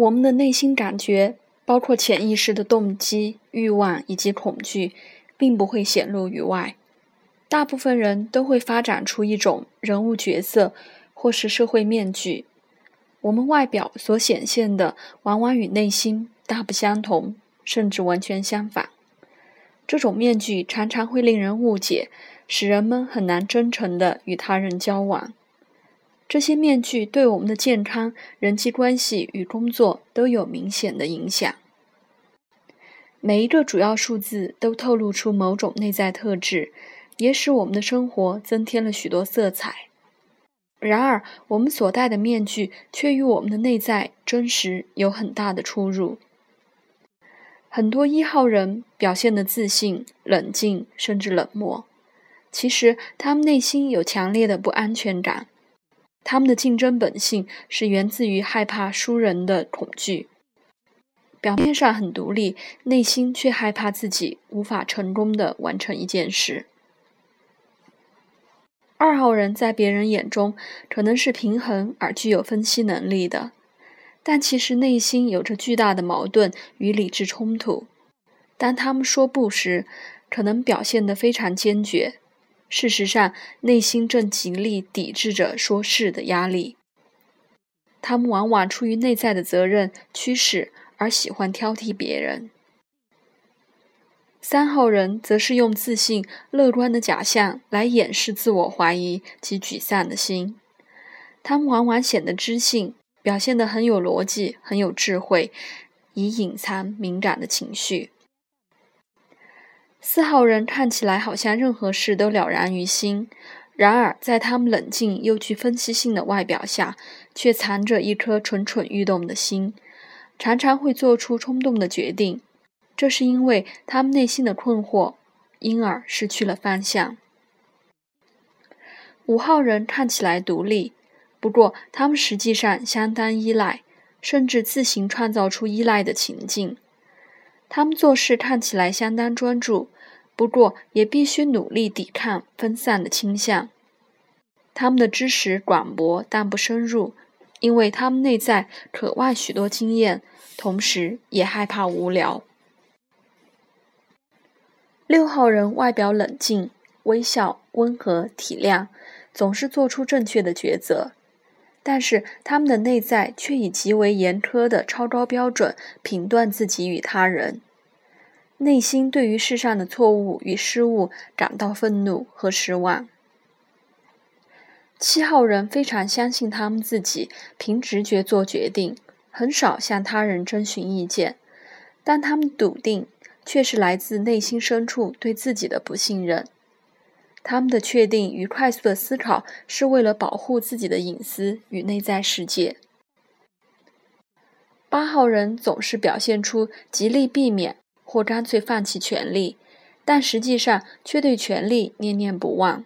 我们的内心感觉，包括潜意识的动机、欲望以及恐惧，并不会显露于外。大部分人都会发展出一种人物角色或是社会面具。我们外表所显现的，往往与内心大不相同，甚至完全相反。这种面具常常会令人误解，使人们很难真诚地与他人交往。这些面具对我们的健康、人际关系与工作都有明显的影响。每一个主要数字都透露出某种内在特质，也使我们的生活增添了许多色彩。然而，我们所戴的面具却与我们的内在真实有很大的出入。很多一号人表现的自信、冷静，甚至冷漠，其实他们内心有强烈的不安全感。他们的竞争本性是源自于害怕输人的恐惧，表面上很独立，内心却害怕自己无法成功的完成一件事。二号人在别人眼中可能是平衡而具有分析能力的，但其实内心有着巨大的矛盾与理智冲突。当他们说不时，可能表现得非常坚决。事实上，内心正极力抵制着说是的压力。他们往往出于内在的责任驱使，而喜欢挑剔别人。三号人则是用自信、乐观的假象来掩饰自我怀疑及沮丧的心。他们往往显得知性，表现得很有逻辑、很有智慧，以隐藏敏感的情绪。四号人看起来好像任何事都了然于心，然而在他们冷静又具分析性的外表下，却藏着一颗蠢蠢欲动的心，常常会做出冲动的决定。这是因为他们内心的困惑，因而失去了方向。五号人看起来独立，不过他们实际上相当依赖，甚至自行创造出依赖的情境。他们做事看起来相当专注，不过也必须努力抵抗分散的倾向。他们的知识广博但不深入，因为他们内在渴望许多经验，同时也害怕无聊。六号人外表冷静、微笑、温和、体谅，总是做出正确的抉择。但是他们的内在却以极为严苛的超高标准评断自己与他人，内心对于世上的错误与失误感到愤怒和失望。七号人非常相信他们自己，凭直觉做决定，很少向他人征询意见，但他们笃定却是来自内心深处对自己的不信任。他们的确定与快速的思考是为了保护自己的隐私与内在世界。八号人总是表现出极力避免或干脆放弃权力，但实际上却对权力念念不忘。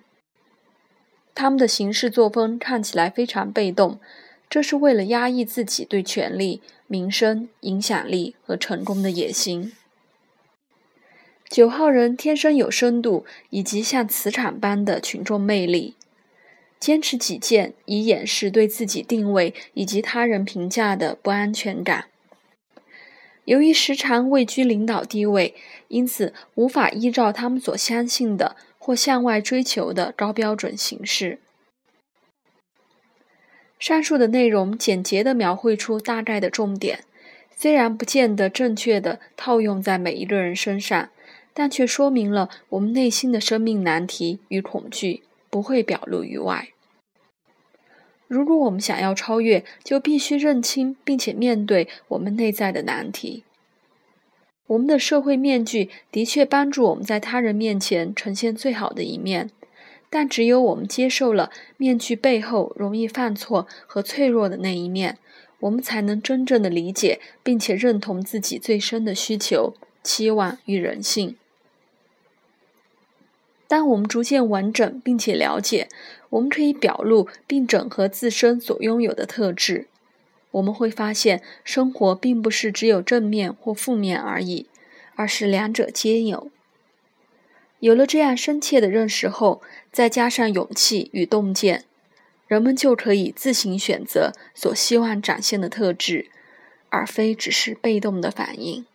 他们的行事作风看起来非常被动，这是为了压抑自己对权力、名声、影响力和成功的野心。九号人天生有深度，以及像磁场般的群众魅力，坚持己见以掩饰对自己定位以及他人评价的不安全感。由于时常位居领导地位，因此无法依照他们所相信的或向外追求的高标准行事。上述的内容简洁地描绘出大概的重点，虽然不见得正确的套用在每一个人身上。但却说明了我们内心的生命难题与恐惧不会表露于外。如果我们想要超越，就必须认清并且面对我们内在的难题。我们的社会面具的确帮助我们在他人面前呈现最好的一面，但只有我们接受了面具背后容易犯错和脆弱的那一面，我们才能真正的理解并且认同自己最深的需求、期望与人性。当我们逐渐完整并且了解，我们可以表露并整合自身所拥有的特质，我们会发现生活并不是只有正面或负面而已，而是两者皆有。有了这样深切的认识后，再加上勇气与洞见，人们就可以自行选择所希望展现的特质，而非只是被动的反应。